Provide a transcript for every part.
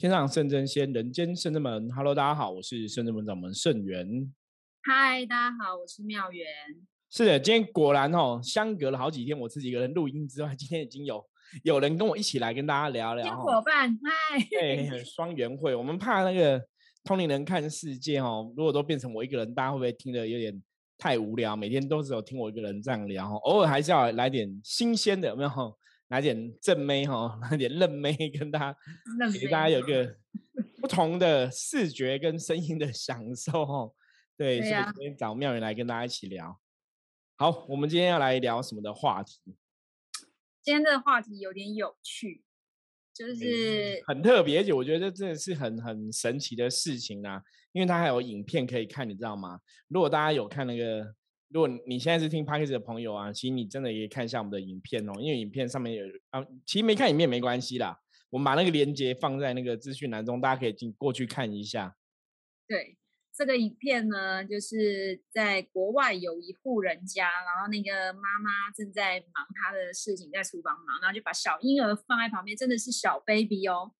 天上圣真仙，人间圣真门。Hello，大家好，我是圣真门掌门圣元。嗨，大家好，我是妙元。是的，今天果然哦，相隔了好几天，我自己一个人录音之外，今天已经有有人跟我一起来跟大家聊聊。伙伴，嗨。对，双元会，我们怕那个通灵人看世界哦，如果都变成我一个人，大家会不会听得有点太无聊？每天都只有听我一个人这样聊，偶尔还是要来点新鲜的，有没有？来点正妹哈，拿点嫩妹，跟大家给大家有个 不同的视觉跟声音的享受哈。对，所以今天找妙云来跟大家一起聊。好，我们今天要来聊什么的话题？今天这个话题有点有趣，就是很特别，而且我觉得真的是很很神奇的事情啊，因为它还有影片可以看，你知道吗？如果大家有看那个。如果你现在是听 p a c k a g e 的朋友啊，其实你真的也看一下我们的影片哦，因为影片上面有啊，其实没看影片没关系啦，我们把那个链接放在那个资讯栏中，大家可以进过去看一下。对，这个影片呢，就是在国外有一户人家，然后那个妈妈正在忙她的事情，在厨房忙，然后就把小婴儿放在旁边，真的是小 baby 哦，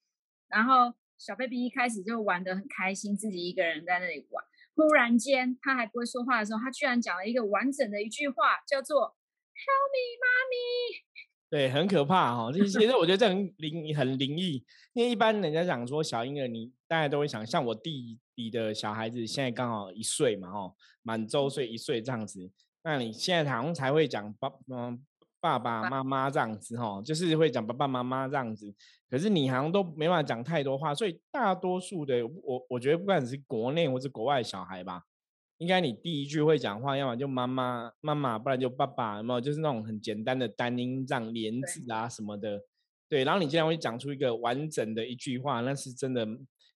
然后小 baby 一开始就玩得很开心，自己一个人在那里玩。突然间，他还不会说话的时候，他居然讲了一个完整的一句话，叫做 “Help me, mommy”。对，很可怕哈。其实我觉得这很灵，很灵异。因为一般人家讲说小婴儿，你大家都会想，像我弟弟的小孩子，现在刚好一岁嘛，哦，满周岁一岁这样子。那你现在好像才会讲爸，嗯。爸爸妈妈这样子哈，就是会讲爸爸妈妈这样子，可是你好像都没办法讲太多话，所以大多数的我我觉得不管是国内或是国外小孩吧，应该你第一句会讲话，要么就妈妈妈妈，不然就爸爸，有没有？就是那种很简单的单音样连字啊什么的，对。然后你竟然会讲出一个完整的一句话，那是真的。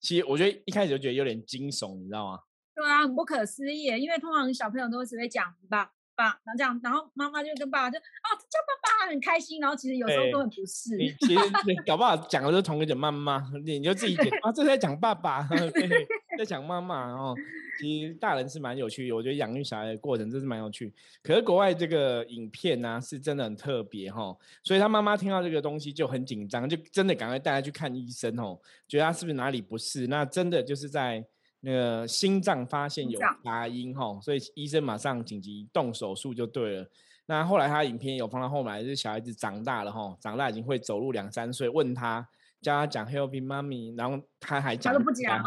其实我觉得一开始就觉得有点惊悚，你知道吗？对啊，很不可思议，因为通常小朋友都只会讲吧。爸，然后这样，然后妈妈就跟爸爸就啊叫爸爸很开心，然后其实有时候都很不是。你其实搞不好讲的是同一个妈妈，你就自己讲啊，这在讲爸爸，在讲妈妈哦。其实大人是蛮有趣，我觉得养育小孩的过程真是蛮有趣。可是国外这个影片呢，是真的很特别哈，所以他妈妈听到这个东西就很紧张，就真的赶快带他去看医生哦，觉得他是不是哪里不适？那真的就是在。那个心脏发现有杂音哈，所以医生马上紧急动手术就对了。那后来他影片有放到后来，就是小孩子长大了哈，长大已经会走路两三岁，问他教他讲 Help me, mommy，然后他还讲他都不讲。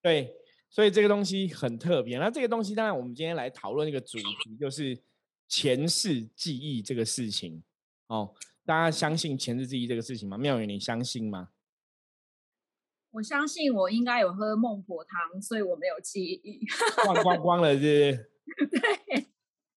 对，所以这个东西很特别。那这个东西当然我们今天来讨论一个主题，就是前世记忆这个事情哦。大家相信前世记忆这个事情吗？妙宇，你相信吗？我相信我应该有喝孟婆汤，所以我没有记忆。忘光光了，是不是？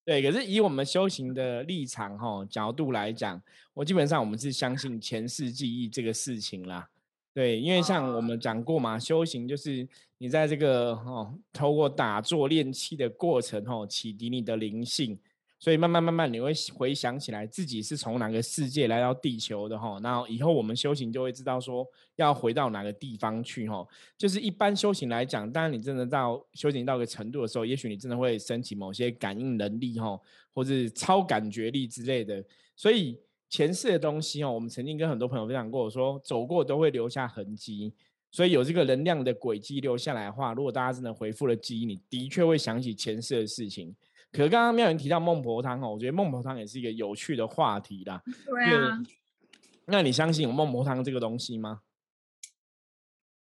对对，可是以我们修行的立场哈角度来讲，我基本上我们是相信前世记忆这个事情啦。对，因为像我们讲过嘛，修行就是你在这个哦，透过打坐练气的过程哦，启迪你的灵性。所以慢慢慢慢，你会回想起来自己是从哪个世界来到地球的哈。然后以后我们修行就会知道说要回到哪个地方去哈。就是一般修行来讲，当然你真的到修行到一个程度的时候，也许你真的会升起某些感应能力哈，或是超感觉力之类的。所以前世的东西哦，我们曾经跟很多朋友分享过，说走过都会留下痕迹。所以有这个能量的轨迹留下来的话，如果大家真的回复了记忆，你的确会想起前世的事情。可是刚刚妙云提到孟婆汤哦，我觉得孟婆汤也是一个有趣的话题啦。对啊。那你相信有孟婆汤这个东西吗？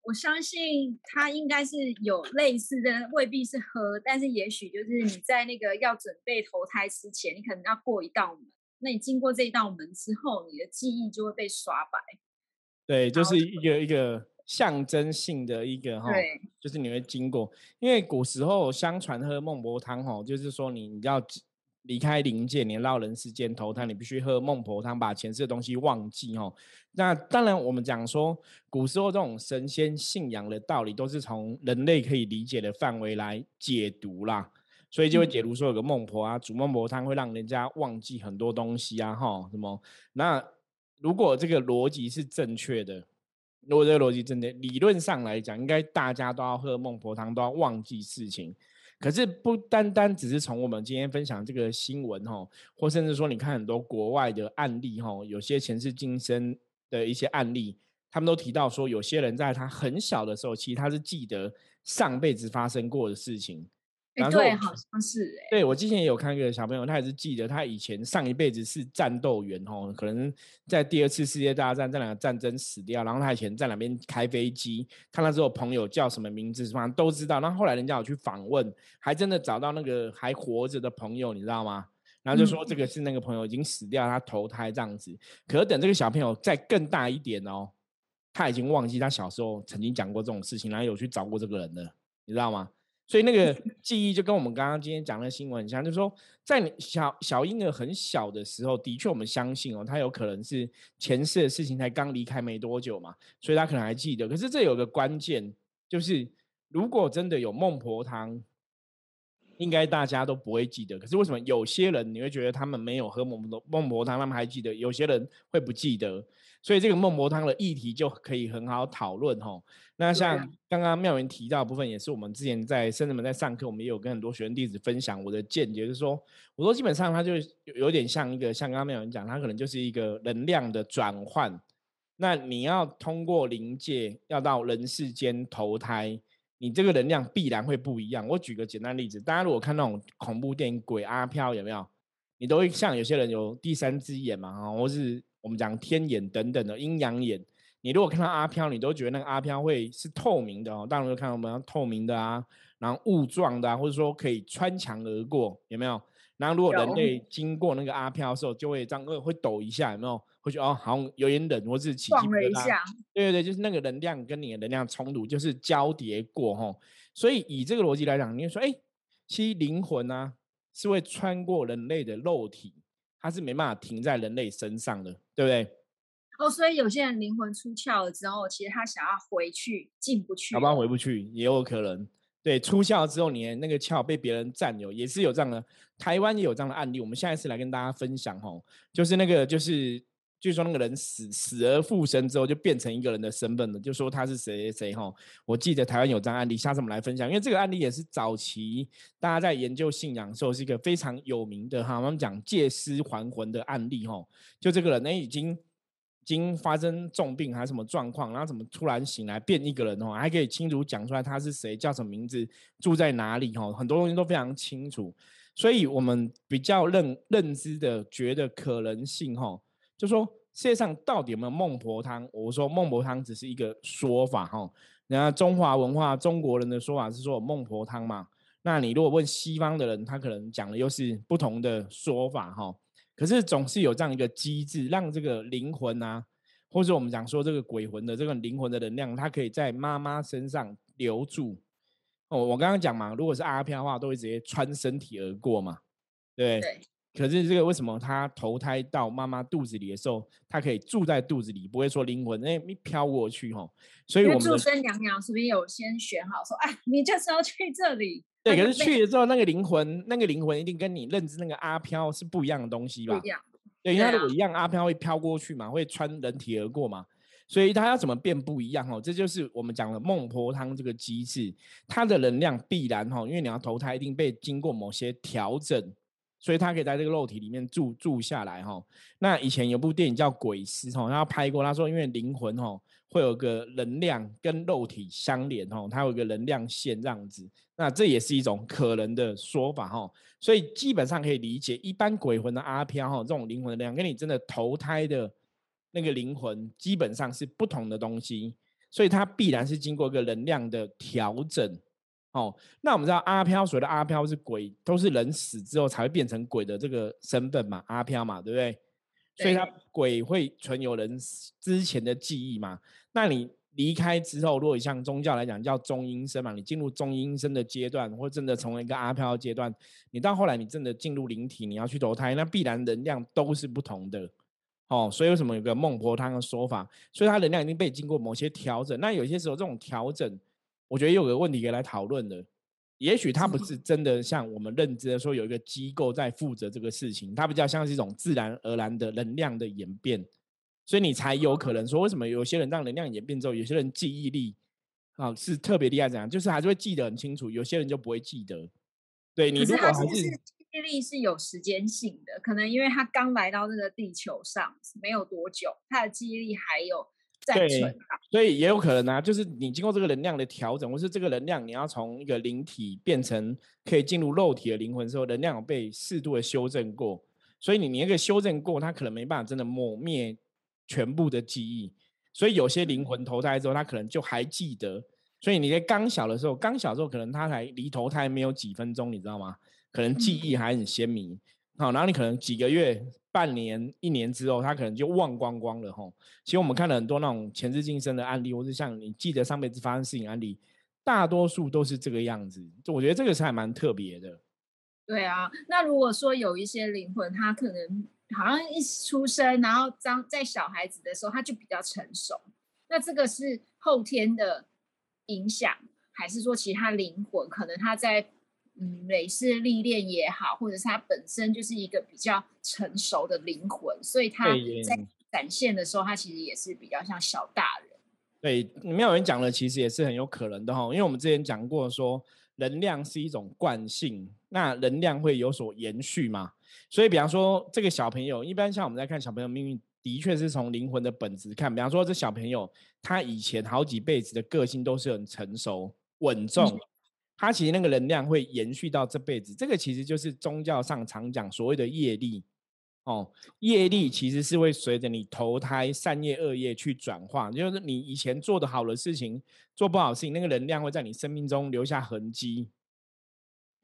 我相信它应该是有类似的，未必是喝，但是也许就是你在那个要准备投胎之前，你可能要过一道门。那你经过这一道门之后，你的记忆就会被刷白。对，就是一个一个。象征性的一个哈，就是你会经过，因为古时候相传喝孟婆汤哈，就是说你你要离开灵界，你到人世间投胎，你必须喝孟婆汤，把前世的东西忘记哈。那当然，我们讲说古时候这种神仙信仰的道理，都是从人类可以理解的范围来解读啦，所以就会解读说有个孟婆啊，煮孟婆汤会让人家忘记很多东西啊哈，什么？那如果这个逻辑是正确的。如果这个逻辑真的，理论上来讲，应该大家都要喝孟婆汤，都要忘记事情。可是不单单只是从我们今天分享这个新闻哈，或甚至说你看很多国外的案例哈，有些前世今生的一些案例，他们都提到说，有些人在他很小的时候，其实他是记得上辈子发生过的事情。哎，对，好像是哎。对我之前也有看一个小朋友，他也是记得他以前上一辈子是战斗员哦，可能在第二次世界大战这两个战争死掉，然后他以前在那边开飞机，他那时候朋友叫什么名字，反正都知道。然后后来人家有去访问，还真的找到那个还活着的朋友，你知道吗？然后就说这个是那个朋友已经死掉，他投胎这样子。可是等这个小朋友再更大一点哦。他已经忘记他小时候曾经讲过这种事情，然后有去找过这个人了，你知道吗？所以那个记忆就跟我们刚刚今天讲的新闻很像，就是说，在你小小婴儿很小的时候，的确我们相信哦，他有可能是前世的事情才刚离开没多久嘛，所以他可能还记得。可是这有个关键，就是如果真的有孟婆汤，应该大家都不会记得。可是为什么有些人你会觉得他们没有喝孟婆孟婆汤，他们还记得？有些人会不记得？所以这个孟婆汤的议题就可以很好讨论吼。那像刚刚妙云提到的部分，也是我们之前在圣人们在上课，我们也有跟很多学生弟子分享我的见解，就是说，我说基本上它就有点像一个，像刚刚妙云讲，它可能就是一个能量的转换。那你要通过灵界要到人世间投胎，你这个能量必然会不一样。我举个简单例子，大家如果看那种恐怖电影《鬼阿飘》，有没有？你都会像有些人有第三只眼嘛，哈，或是。我们讲天眼等等的阴阳眼，你如果看到阿飘，你都觉得那个阿飘会是透明的哦。当然，就看到我们透明的啊，然后雾状的啊，或者说可以穿墙而过，有没有？然后如果人类经过那个阿飘的时候，就会这样，会抖一下，有没有？会觉得哦，好像有点冷，或是起撞了一下。对对对，就是那个能量跟你的能量冲突，就是交叠过哈。所以以这个逻辑来讲，你说，哎，其实灵魂呢是会穿过人类的肉体。它是没办法停在人类身上的，对不对？哦，所以有些人灵魂出窍了之后，其实他想要回去，进不去。好吧，回不去也有可能。对，出窍之后，你那个窍被别人占有，也是有这样的。台湾也有这样的案例，我们下一次来跟大家分享哦。就是那个，就是。据说那个人死死而复生之后，就变成一个人的身份了。就说他是谁谁哈，我记得台湾有张案例，下次我们来分享。因为这个案例也是早期大家在研究信仰的时候，是一个非常有名的哈。我们讲借尸还魂的案例哈，就这个人呢已经已经发生重病还是什么状况，然后怎么突然醒来变一个人哦，还可以清楚讲出来他是谁，叫什么名字，住在哪里哈，很多东西都非常清楚。所以我们比较认认知的觉得可能性哈。就说世界上到底有没有孟婆汤？我说孟婆汤只是一个说法哈。那中华文化中国人的说法是说孟婆汤嘛。那你如果问西方的人，他可能讲的又是不同的说法哈。可是总是有这样一个机制，让这个灵魂啊，或者我们讲说这个鬼魂的这个灵魂的能量，它可以在妈妈身上留住。哦，我刚刚讲嘛，如果是阿飘的话，都会直接穿身体而过嘛，对。可是这个为什么他投胎到妈妈肚子里的时候，他可以住在肚子里，不会说灵魂哎飘过去哈？所以我们祝生娘娘是不是有先选好说，哎，你就是要去这里？对，可是去了之后，那个灵魂，那个灵魂一定跟你认知那个阿飘是不一样的东西吧？不一样。对，因为如果一样，阿飘会飘过去嘛，会穿人体而过嘛，所以他要怎么变不一样哦？这就是我们讲的孟婆汤这个机制，它的能量必然哈，因为你要投胎，一定被经过某些调整。所以他可以在这个肉体里面住住下来哈。那以前有部电影叫《鬼师》哈，他拍过，他说因为灵魂哈会有个能量跟肉体相连哈，它有个能量线这样子。那这也是一种可能的说法哈。所以基本上可以理解，一般鬼魂的阿飘哈，这种灵魂的量跟你真的投胎的那个灵魂基本上是不同的东西，所以它必然是经过一个能量的调整。哦，那我们知道阿飘，所谓的阿飘是鬼，都是人死之后才会变成鬼的这个身份嘛，阿飘嘛，对不对？所以他鬼会存有人之前的记忆嘛。那你离开之后，如果像宗教来讲叫中阴身嘛，你进入中阴身的阶段，或真的成为一个阿飘阶段，你到后来你真的进入灵体，你要去投胎，那必然能量都是不同的。哦，所以为什么有个孟婆汤的说法？所以它能量已经被经过某些调整。那有些时候这种调整。我觉得有个问题可以来讨论的，也许它不是真的像我们认知的说有一个机构在负责这个事情，它比较像是一种自然而然的能量的演变，所以你才有可能说为什么有些人让能量演变之后，有些人记忆力啊是特别厉害，怎样？就是还是会记得很清楚，有些人就不会记得。对你如果还是记忆力是有时间性的，可能因为他刚来到这个地球上没有多久，他的记忆力还有。在存。所以也有可能啊，就是你经过这个能量的调整，或是这个能量你要从一个灵体变成可以进入肉体的灵魂时候，能量有被适度的修正过。所以你你那个修正过，它可能没办法真的抹灭全部的记忆。所以有些灵魂投胎之后，他可能就还记得。所以你在刚小的时候，刚小时候可能他才离投胎没有几分钟，你知道吗？可能记忆还很鲜明。好，然后你可能几个月、半年、一年之后，他可能就忘光光了吼。其实我们看了很多那种前世今生的案例，或是像你记得上辈子发生事情案例，大多数都是这个样子。就我觉得这个是还蛮特别的。对啊，那如果说有一些灵魂，他可能。好像一出生，然后当在小孩子的时候，他就比较成熟。那这个是后天的影响，还是说其他灵魂可能他在嗯累世历练也好，或者是他本身就是一个比较成熟的灵魂，所以他在展现的时候，他其实也是比较像小大人。对，没有人讲了，其实也是很有可能的哈，因为我们之前讲过说，能量是一种惯性，那能量会有所延续嘛。所以，比方说，这个小朋友，一般像我们在看小朋友命运，的确是从灵魂的本质看。比方说，这小朋友他以前好几辈子的个性都是很成熟、稳重，他其实那个能量会延续到这辈子。这个其实就是宗教上常讲所谓的业力哦，业力其实是会随着你投胎善业恶业去转化，就是你以前做的好的事情，做不好事情，那个能量会在你生命中留下痕迹。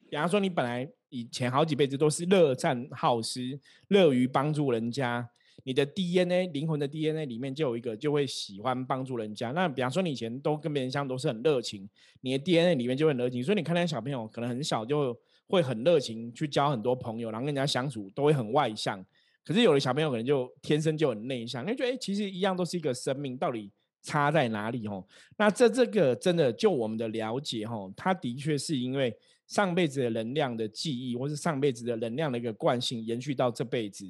比方说，你本来。以前好几辈子都是乐善好施，乐于帮助人家。你的 DNA 灵魂的 DNA 里面就有一个，就会喜欢帮助人家。那比方说，你以前都跟别人相都是很热情，你的 DNA 里面就很热情。所以你看那些小朋友，可能很小就会很热情，去交很多朋友，然后跟人家相处都会很外向。可是有的小朋友可能就天生就很内向，你觉得哎，其实一样都是一个生命，到底差在哪里？哦，那这这个真的就我们的了解，哦，他的确是因为。上辈子的能量的记忆，或是上辈子的能量的一个惯性，延续到这辈子。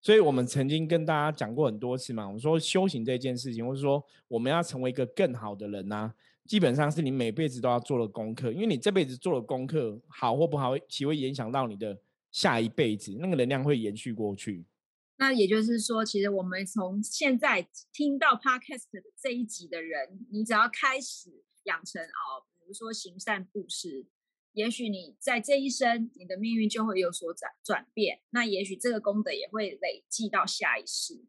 所以我们曾经跟大家讲过很多次嘛，我们说修行这件事情，或者说我们要成为一个更好的人呐，基本上是你每辈子都要做的功课，因为你这辈子做的功课好或不好，其会影响到你的下一辈子，那个能量会延续过去。那也就是说，其实我们从现在听到 Podcast 这一集的人，你只要开始养成哦，比如说行善布施。也许你在这一生，你的命运就会有所转转变。那也许这个功德也会累积到下一世。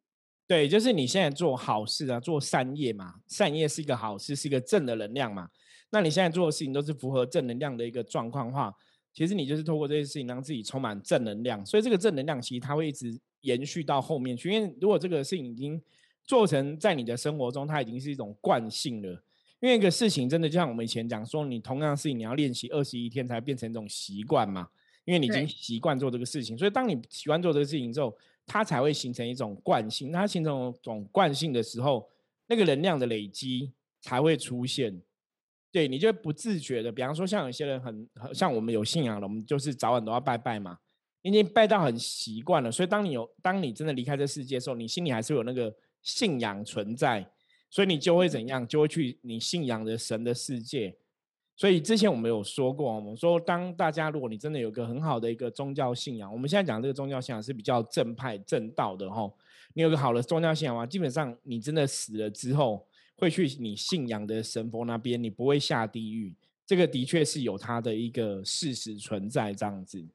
对，就是你现在做好事啊，做善业嘛，善业是一个好事，是一个正的能量嘛。那你现在做的事情都是符合正能量的一个状况话，其实你就是透过这些事情让自己充满正能量。所以这个正能量其实它会一直延续到后面去。因为如果这个事情已经做成在你的生活中，它已经是一种惯性了。因为一个事情真的就像我们以前讲说，你同样的事情你要练习二十一天才变成一种习惯嘛。因为你已经习惯做这个事情，所以当你习惯做这个事情之后，它才会形成一种惯性。它形成一种惯性的时候，那个能量的累积才会出现。对你就不自觉的，比方说像有些人很像我们有信仰了，我们就是早晚都要拜拜嘛，已经拜到很习惯了。所以当你有当你真的离开这世界的时候，你心里还是有那个信仰存在。所以你就会怎样？就会去你信仰的神的世界。所以之前我们有说过，我们说当大家如果你真的有个很好的一个宗教信仰，我们现在讲这个宗教信仰是比较正派正道的哈。你有个好的宗教信仰啊，基本上你真的死了之后会去你信仰的神佛那边，你不会下地狱。这个的确是有它的一个事实存在这样子。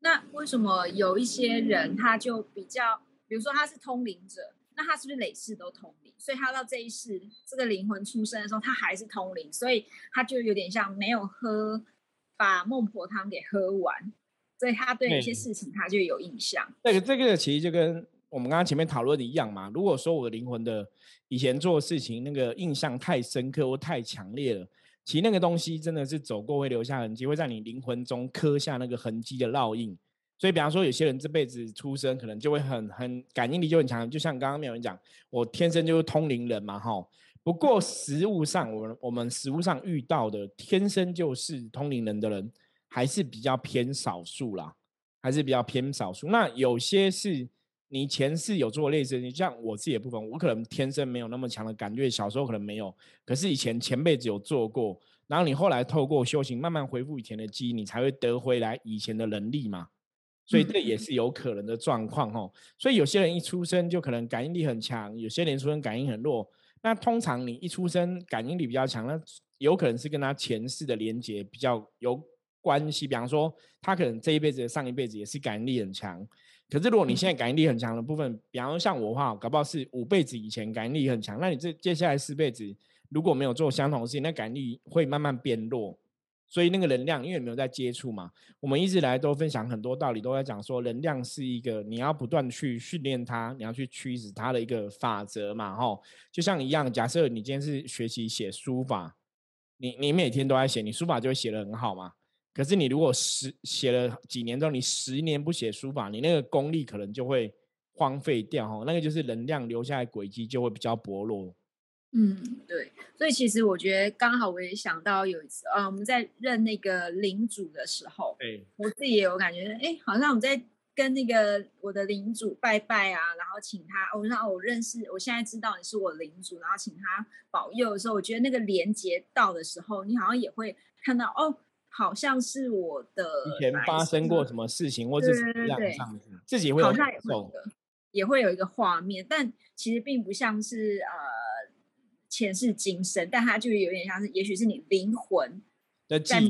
那为什么有一些人他就比较，比如说他是通灵者？那他是不是累世都通灵？所以他到这一世，这个灵魂出生的时候，他还是通灵，所以他就有点像没有喝把孟婆汤给喝完，所以他对一些事情他就有印象。这个这个其实就跟我们刚刚前面讨论的一样嘛。如果说我的灵魂的以前做的事情那个印象太深刻或太强烈了，其实那个东西真的是走过会留下痕迹，会在你灵魂中刻下那个痕迹的烙印。所以，比方说，有些人这辈子出生可能就会很很感应力就很强，就像刚刚没有人讲，我天生就是通灵人嘛，哈。不过实物上，我们我们实物上遇到的天生就是通灵人的人，还是比较偏少数啦，还是比较偏少数。那有些是你前世有做类似，你像我自己的部分，我可能天生没有那么强的感觉，小时候可能没有，可是以前前辈子有做过，然后你后来透过修行慢慢恢复以前的记忆，你才会得回来以前的能力嘛。所以这也是有可能的状况哦。所以有些人一出生就可能感应力很强，有些人出生感应很弱。那通常你一出生感应力比较强，那有可能是跟他前世的连接比较有关系。比方说，他可能这一辈子、上一辈子也是感应力很强。可是如果你现在感应力很强的部分，比方说像我的话，搞不好是五辈子以前感应力很强，那你这接下来四辈子如果没有做相同的事情，那感应力会慢慢变弱。所以那个能量，因为没有在接触嘛，我们一直来都分享很多道理，都在讲说能量是一个你要不断去训练它，你要去驱使它的一个法则嘛，吼，就像一样，假设你今天是学习写书法，你你每天都在写，你书法就会写得很好嘛。可是你如果十写了几年之后，你十年不写书法，你那个功力可能就会荒废掉，吼，那个就是能量留下来轨迹就会比较薄弱。嗯，对，所以其实我觉得刚好我也想到有一次，呃，我们在认那个领主的时候，对我自己也有感觉，哎，好像我们在跟那个我的领主拜拜啊，然后请他，哦，那我认识，我现在知道你是我领主，然后请他保佑的时候，我觉得那个连接到的时候，你好像也会看到，哦，好像是我的以前发生过什么事情，或者是样上自己会有感受，也会有一个画面，但其实并不像是呃。前世今生，但它就有点像是，也许是你灵魂的记忆，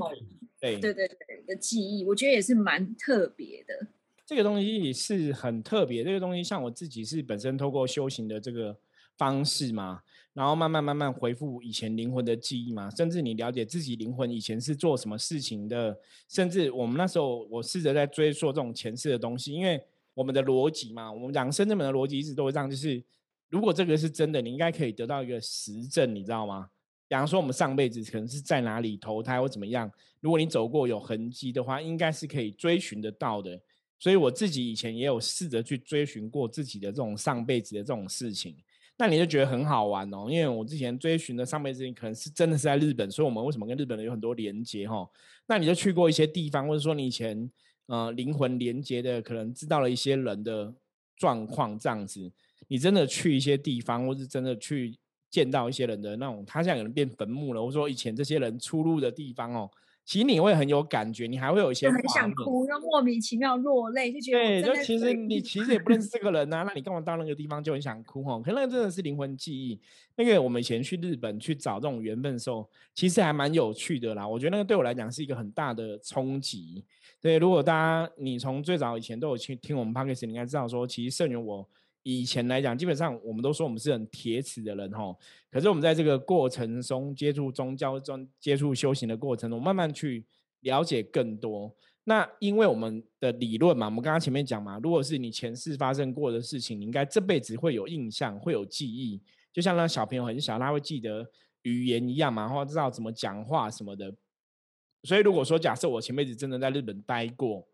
对对对对的记忆，我觉得也是蛮特别的。这个东西是很特别，这个东西像我自己是本身透过修行的这个方式嘛，然后慢慢慢慢恢复以前灵魂的记忆嘛，甚至你了解自己灵魂以前是做什么事情的，甚至我们那时候我试着在追溯这种前世的东西，因为我们的逻辑嘛，我们讲深圳门的逻辑一直都会这样，就是。如果这个是真的，你应该可以得到一个实证，你知道吗？比方说，我们上辈子可能是在哪里投胎或怎么样，如果你走过有痕迹的话，应该是可以追寻得到的。所以我自己以前也有试着去追寻过自己的这种上辈子的这种事情，那你就觉得很好玩哦。因为我之前追寻的上辈子可能是真的是在日本，所以我们为什么跟日本人有很多连接哈？那你就去过一些地方，或者说你以前呃灵魂连接的，可能知道了一些人的状况这样子。你真的去一些地方，或是真的去见到一些人的那种，他现在可能变坟墓了，或者说以前这些人出入的地方哦，其实你会很有感觉，你还会有一些很想哭，又莫名其妙落泪，就觉得对，就其实你其实也不认识这个 人呐，那你干嘛到那个地方就很想哭哦？可那真的是灵魂记忆。那个我们以前去日本去找这种缘分的时候，其实还蛮有趣的啦。我觉得那个对我来讲是一个很大的冲击。对，如果大家你从最早以前都有去听我们 podcast，你应该知道说，其实圣元我。以前来讲，基本上我们都说我们是很铁齿的人哈。可是我们在这个过程中接触宗教中、接触修行的过程中，慢慢去了解更多。那因为我们的理论嘛，我们刚刚前面讲嘛，如果是你前世发生过的事情，你应该这辈子会有印象、会有记忆。就像那小朋友很小，他会记得语言一样嘛，或知道怎么讲话什么的。所以如果说假设我前辈子真的在日本待过。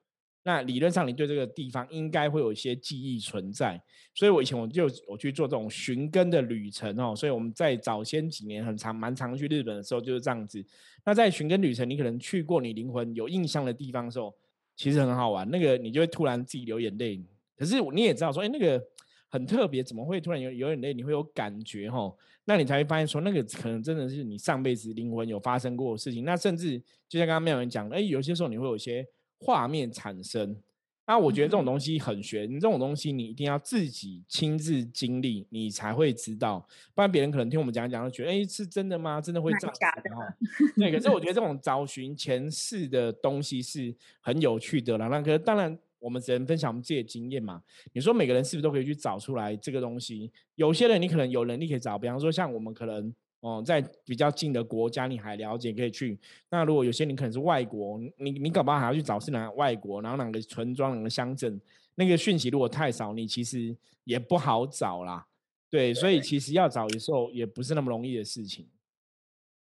那理论上，你对这个地方应该会有一些记忆存在，所以我以前我就我去做这种寻根的旅程哦，所以我们在早先几年很长蛮长去日本的时候就是这样子。那在寻根旅程，你可能去过你灵魂有印象的地方的时候，其实很好玩，那个你就会突然自己流眼泪。可是你也知道说，哎，那个很特别，怎么会突然有有眼泪？你会有感觉哈？那你才会发现说，那个可能真的是你上辈子灵魂有发生过的事情。那甚至就像刚刚没有人讲，哎，有些时候你会有一些。画面产生，那我觉得这种东西很玄，这种东西你一定要自己亲自经历，你才会知道，不然别人可能听我们讲讲，就觉得哎是真的吗？真的会这样子哈？对，可是我觉得这 种找寻前世的东西是很有趣的啦。那可是当然，我们只能分享我们自己的经验嘛。你说每个人是不是都可以去找出来这个东西？有些人你可能有能力可以找，比方说像我们可能。哦，在比较近的国家你还了解可以去。那如果有些你可能是外国，你你搞不好还要去找是哪外国，然后哪个村庄、哪个乡镇，那个讯息如果太少，你其实也不好找啦。对，所以其实要找的时候也不是那么容易的事情。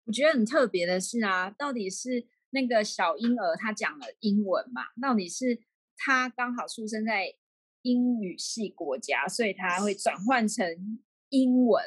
我觉得很特别的是啊，到底是那个小婴儿他讲了英文嘛？到底是他刚好出生在英语系国家，所以他会转换成英文。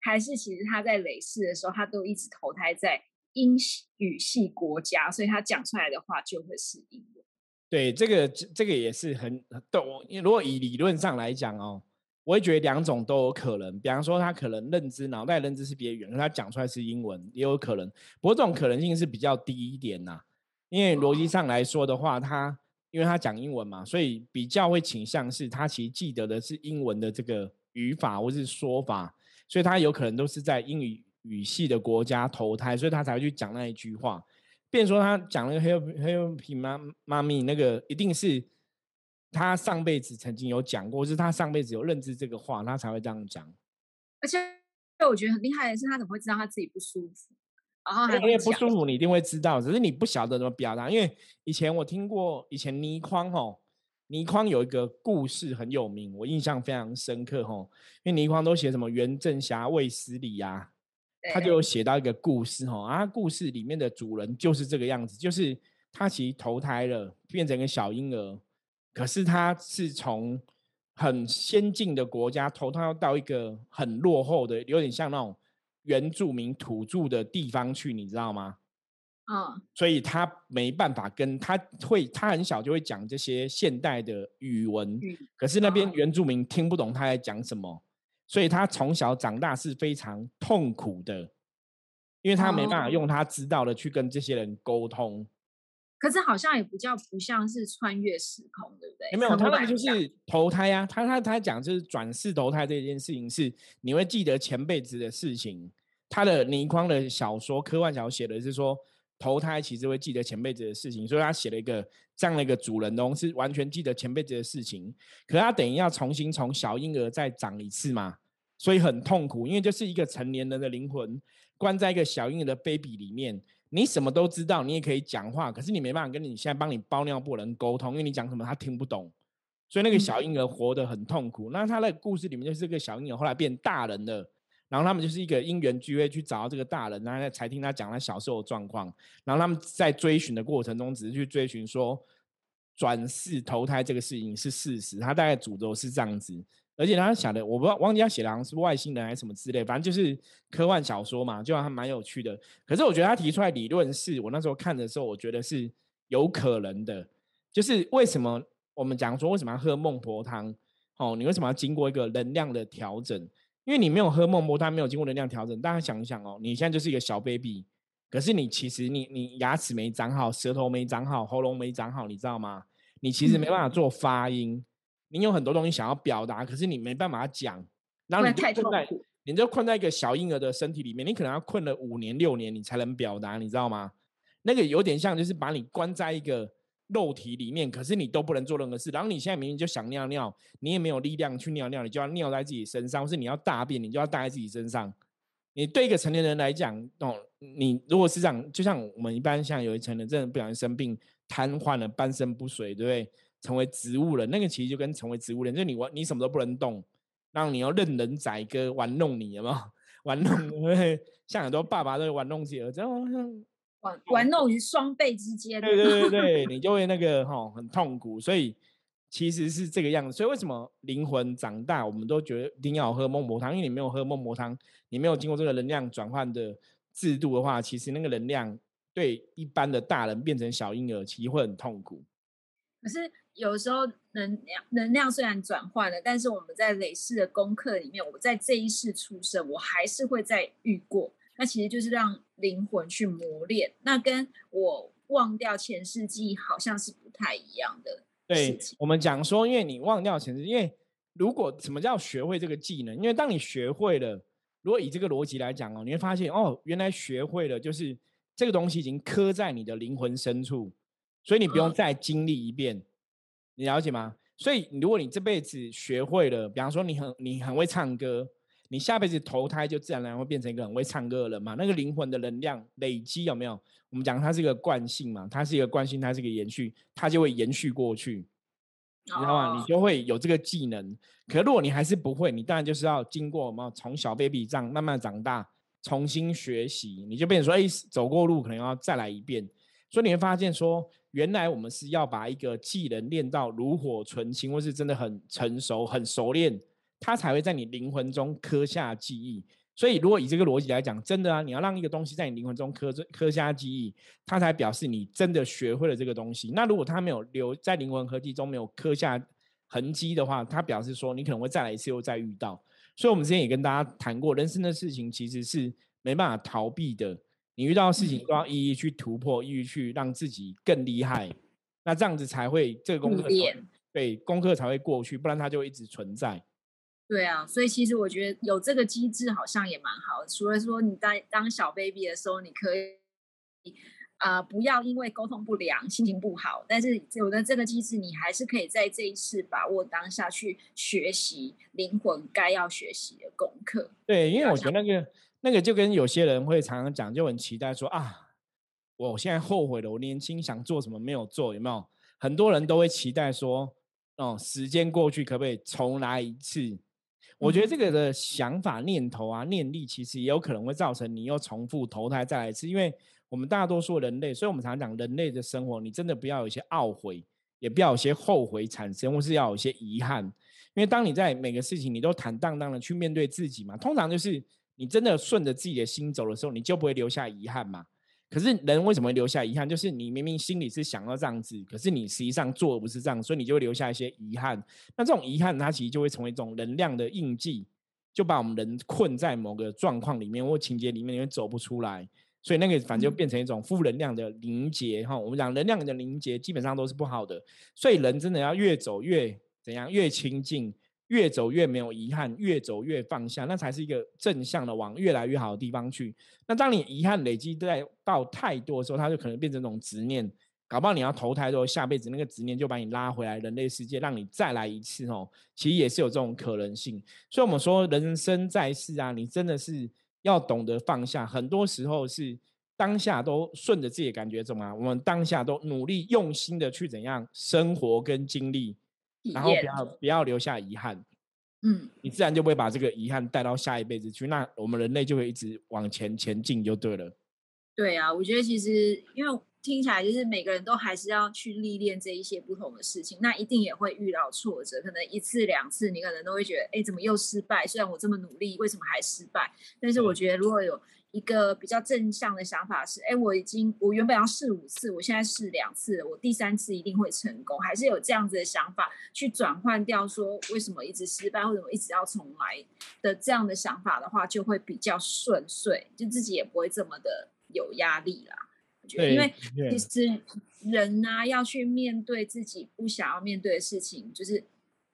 还是其实他在累世的时候，他都一直投胎在英语系国家，所以他讲出来的话就会是英文。对，这个这个也是很逗。因为如果以理论上来讲哦，我会觉得两种都有可能。比方说，他可能认知脑袋认知是别语言，他讲出来是英文，也有可能。不过这种可能性是比较低一点呐，因为逻辑上来说的话，他因为他讲英文嘛，所以比较会倾向是他其实记得的是英文的这个语法或是说法，所以他有可能都是在英语语系的国家投胎，所以他才会去讲那一句话。变说他讲那个 help help 妈妈咪那个一定是他上辈子曾经有讲过，是他上辈子有认知这个话，他才会这样讲。而且我觉得很厉害的是，他怎么会知道他自己不舒服？然后因为不舒服，你一定会知道，只是你不晓得怎么表达。因为以前我听过，以前倪匡吼，倪匡有一个故事很有名，我印象非常深刻吼。因为倪匡都写什么袁振侠卫斯理呀。他就写到一个故事哈，啊，故事里面的主人就是这个样子，就是他其实投胎了，变成一个小婴儿，可是他是从很先进的国家投胎到一个很落后的，有点像那种原住民土著的地方去，你知道吗？嗯，所以他没办法跟他会，他很小就会讲这些现代的语文，可是那边原住民听不懂他在讲什么。所以他从小长大是非常痛苦的，因为他没办法用他知道的去跟这些人沟通。可是好像也不叫不像是穿越时空，对不对？没有，他那个就是投胎啊。他他他讲就是转世投胎这件事情，是你会记得前辈子的事情。他的倪匡的小说科幻小说写的是说投胎其实会记得前辈子的事情，所以他写了一个这样的一个主人公是完全记得前辈子的事情。可他等于要重新从小婴儿再长一次嘛？所以很痛苦，因为就是一个成年人的灵魂关在一个小婴儿的 baby 里面，你什么都知道，你也可以讲话，可是你没办法跟你现在帮你包尿布人沟通，因为你讲什么他听不懂，所以那个小婴儿活得很痛苦。那他那个故事里面就是这个小婴儿后来变大人了，然后他们就是一个因缘聚会去找到这个大人，然后才听他讲他小时候的状况，然后他们在追寻的过程中只是去追寻说转世投胎这个事情是事实，他大概主轴是这样子。而且他想的，我不知道忘记他写的好像是外星人还是什么之类，反正就是科幻小说嘛，就还蛮有趣的。可是我觉得他提出来理论是我那时候看的时候，我觉得是有可能的。就是为什么我们讲说为什么要喝孟婆汤？哦，你为什么要经过一个能量的调整？因为你没有喝孟婆汤，没有经过能量调整。大家想一想哦，你现在就是一个小 baby，可是你其实你你牙齿没长好，舌头没长好，喉咙没长好，你知道吗？你其实没办法做发音。你有很多东西想要表达，可是你没办法讲，然后你就困在，你就困在一个小婴儿的身体里面，你可能要困了五年六年，你才能表达，你知道吗？那个有点像，就是把你关在一个肉体里面，可是你都不能做任何事。然后你现在明明就想尿尿，你也没有力量去尿尿，你就要尿在自己身上，或是你要大便，你就要大在自己身上。你对一个成年人来讲，哦，你如果是这样，就像我们一般像有一成人真的不小心生病瘫痪了，半身不遂，对不对？成为植物人，那个其实就跟成为植物人，就你玩你什么都不能动，然后你要任人宰割玩弄你，有没有？玩弄，像很多爸爸都玩弄自己儿子哦，玩玩弄于双倍之间。对对对 对，你就会那个哈很痛苦，所以其实是这个样子。所以为什么灵魂长大，我们都觉得一定要喝孟婆汤？因为你没有喝孟婆汤，你没有经过这个能量转换的制度的话，其实那个能量对一般的大人变成小婴儿，其实会很痛苦。可是有时候能量能量虽然转换了，但是我们在累世的功课里面，我在这一世出生，我还是会再遇过。那其实就是让灵魂去磨练，那跟我忘掉前世记忆好像是不太一样的。对，我们讲说，因为你忘掉前世，因为如果什么叫学会这个技能？因为当你学会了，如果以这个逻辑来讲哦，你会发现哦，原来学会了就是这个东西已经刻在你的灵魂深处。所以你不用再经历一遍，你了解吗？所以如果你这辈子学会了，比方说你很你很会唱歌，你下辈子投胎就自然而然会变成一个很会唱歌的人嘛。那个灵魂的能量累积有没有？我们讲它是一个惯性嘛，它是一个惯性，它是一个延续，它就会延续过去，知道吗？你就会有这个技能。可如果你还是不会，你当然就是要经过什么从小 baby 这样慢慢长大，重新学习，你就变成说，哎，走过路可能要再来一遍。所以你会发现说。原来我们是要把一个技能练到炉火纯青，或是真的很成熟、很熟练，它才会在你灵魂中刻下记忆。所以，如果以这个逻辑来讲，真的啊，你要让一个东西在你灵魂中刻刻下记忆，它才表示你真的学会了这个东西。那如果它没有留在灵魂合体中，没有刻下痕迹的话，它表示说你可能会再来一次又再遇到。所以我们之前也跟大家谈过，人生的事情其实是没办法逃避的。你遇到事情都要一一去突破，一一去让自己更厉害。那这样子才会这个功课对功课才会过去，不然它就一直存在。对啊，所以其实我觉得有这个机制好像也蛮好的。除了说你在当小 baby 的时候，你可以啊、不要因为沟通不良、心情不好，但是有了这个机制，你还是可以在这一次把握当下去学习灵魂该要学习的功课。对，因为我觉得那个那个就跟有些人会常常讲，就很期待说啊，我现在后悔了，我年轻想做什么没有做，有没有？很多人都会期待说，哦，时间过去可不可以重来一次？我觉得这个的想法、念头啊、念力，其实也有可能会造成你又重复投胎再来一次。因为我们大多数人类，所以我们常常讲人类的生活，你真的不要有一些懊悔，也不要有些后悔产生，或是要有一些遗憾。因为当你在每个事情你都坦荡荡的去面对自己嘛，通常就是你真的顺着自己的心走的时候，你就不会留下遗憾嘛。可是人为什么会留下遗憾？就是你明明心里是想要这样子，可是你实际上做的不是这样，所以你就会留下一些遗憾。那这种遗憾，它其实就会成为一种能量的印记，就把我们人困在某个状况里面或情节里面，因为走不出来。所以那个反正就嗯变成一种负能量的凝结哈。我们讲能量的凝结，基本上都是不好的。所以人真的要越走越怎样，越亲近，越走越没有遗憾，越走越放下，那才是一个正向的往越来越好的地方去。那当你遗憾累积在到太多的时候，它就可能变成一种执念。搞不好你要投胎之后，下辈子那个执念就把你拉回来人类世界，让你再来一次哦。其实也是有这种可能性。所以我们说人生在世啊，你真的是要懂得放下。很多时候是当下都顺着自己的感觉走嘛，我们当下都努力用心的去怎样生活跟经历，然后不要不要留下遗憾。嗯，你自然就不会把这个遗憾带到下一辈子去，那我们人类就会一直往前前进就对了。对啊，我觉得其实因为听起来就是每个人都还是要去历练这一些不同的事情，那一定也会遇到挫折，可能一次两次你可能都会觉得，哎，怎么又失败？虽然我这么努力，为什么还失败？但是我觉得如果有一个比较正向的想法是，哎，我已经我原本要试五次，我现在试两次，我第三次一定会成功，还是有这样子的想法去转换掉说为什么一直失败，或者我一直要重来的这样的想法的话，就会比较顺遂，就自己也不会这么的有压力啦。我觉得，对因为其实人呢、要去面对自己不想要面对的事情，就是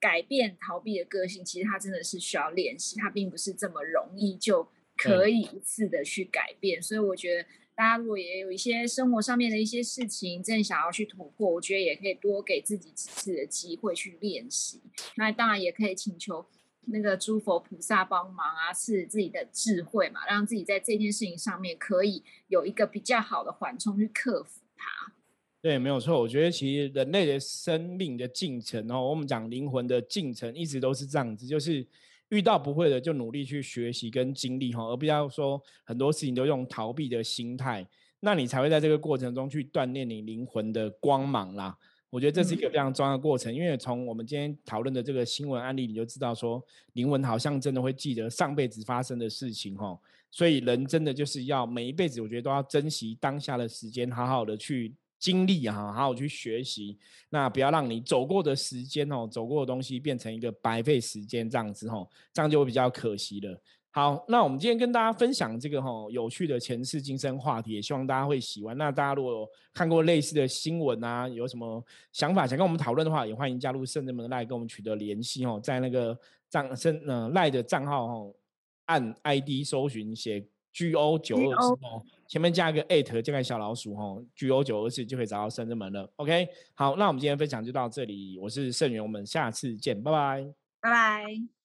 改变逃避的个性，其实他真的是需要练习，他并不是这么容易就可以一次的去改变。所以我觉得。大家如果也有一些生活上面的一些事情，真的想要去突破，我觉得也可以多给自己几次的机会去练习。那当然也可以请求那个诸佛菩萨帮忙啊，是自己的智慧嘛，让自己在这件事情上面可以有一个比较好的缓冲去克服它。对，没有错。我觉得其实人类的生命的进程哦，我们讲灵魂的进程，一直都是这样子，就是遇到不会的就努力去学习跟经历哈，而不要说很多事情都用逃避的心态，那你才会在这个过程中去锻炼你灵魂的光芒啦。我觉得这是一个非常重要的过程，因为从我们今天讨论的这个新闻案例，你就知道说，灵魂好像真的会记得上辈子发生的事情哈。所以人真的就是要每一辈子，我觉得都要珍惜当下的时间，好好的去经历啊，好好去学习。那不要让你走过的时间哦，走过的东西变成一个白费时间这样子哦，这样就会比较可惜了。好，那我们今天跟大家分享这个哈、有趣的前世今生话题，也希望大家会喜欢。那大家如果看过类似的新闻啊，有什么想法想跟我们讨论的话，也欢迎加入圣人门的赖跟我们取得联系哦，在那个账圣呃赖的账号哦，按 ID 搜寻写 GO 九二四哦，前面加一个 at 加个小老鼠哦，GO 九二四就可以找到圣人门了。OK，好，那我们今天分享就到这里，我是盛源，我们下次见，拜拜。拜拜。